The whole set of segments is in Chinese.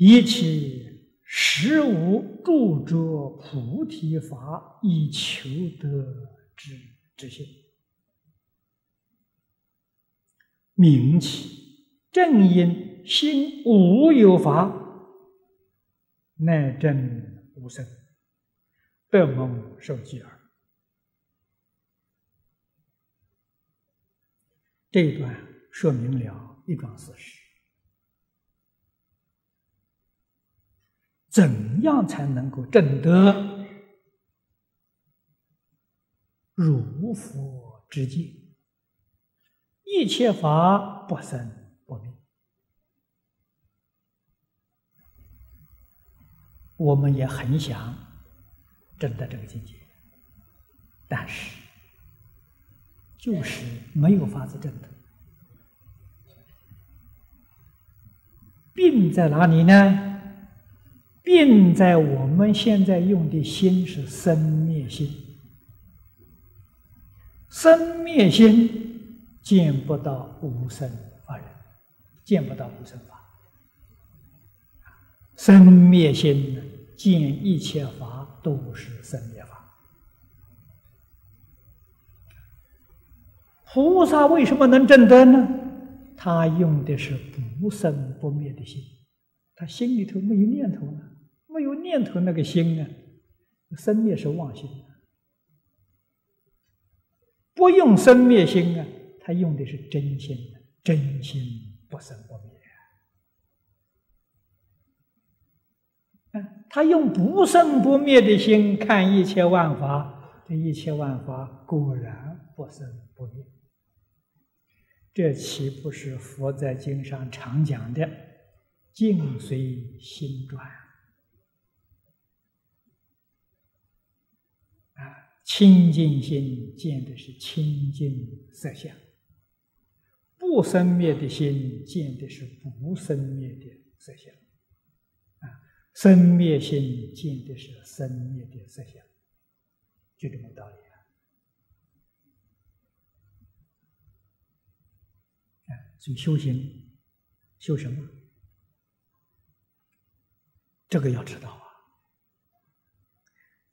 一切实无住着菩提法以求得之之心，名其正因心无有法，乃正无生，得蒙受记耳。这一段说明了一桩事实：怎样才能够证得如佛之境？一切法不生不灭。我们也很想证得这个境界，但是。就是没有法子证得，病在哪里呢？病在我们现在用的心是生灭心，生灭心见不到无生法人，见不到无生法，生灭心见一切法都是生灭法。菩萨为什么能证得呢？他用的是不生不灭的心，他心里头没有念头了，没有念头那个心啊，生灭是妄心不用生灭心啊，他用的是真心，真心不生不灭。他用不生不灭的心看一切万法，这一切万法果然不生不灭。这岂不是佛在经上常讲的“境随心转”清净心见的是清净色相，不生灭的心见的是不生灭的色相啊，生灭心见的是生灭的色相，就这么道理啊。所以修行，修什么？这个要知道啊，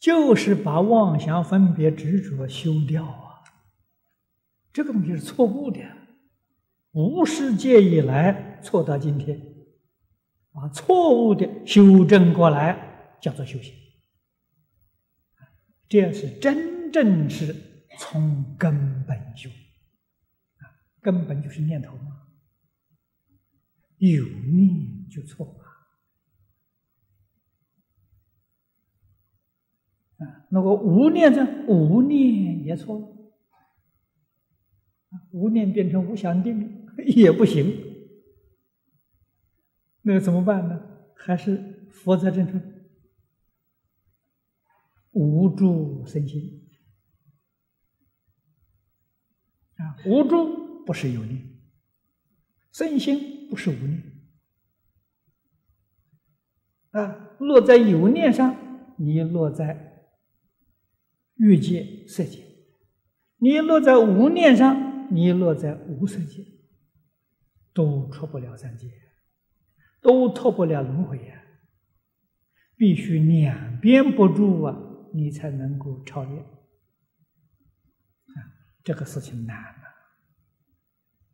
就是把妄想、分别、执着修掉啊。这个东西是错误的，无世界以来错到今天，把错误的修正过来，叫做修行。这是真正是从根本修。根本就是念头嘛，有念就错那个无念呢？无念也错了，无念变成无想定 也不行，那怎么办呢？还是佛在这头无助身心啊，无助。不是有念，身心不是无念啊！落在有念上，你落在欲界色界；你落在无念上，你落在无色界，都出不了三界，都脱不了轮回呀！必须两边不住啊，你才能够超越啊！这个事情难啊。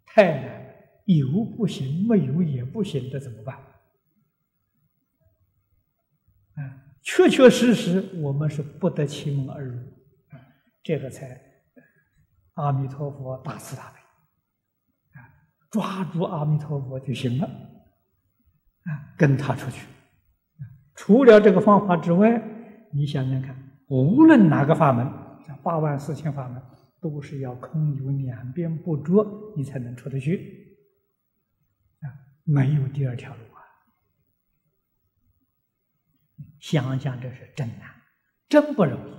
太难了，有不行，没有也不行，这怎么办？确确实实，我们是不得其门而入，啊，这个才阿弥陀佛大慈大悲，啊，抓住阿弥陀佛就行了，啊，跟他出去，除了这个方法之外，你想想看，无论哪个法门，像八万四千法门。都是要空有两边不着，你才能出得去啊！没有第二条路啊！想想这是真难，真不容易。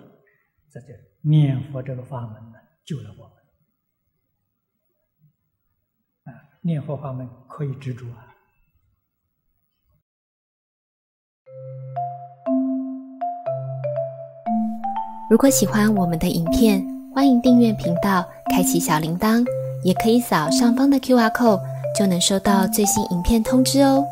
这就念佛这个法门呢，救了我们啊！念佛法门可以执着啊！如果喜欢我们的影片，欢迎订阅频道，开启小铃铛，也可以扫上方的 Q R code，就能收到最新影片通知哦。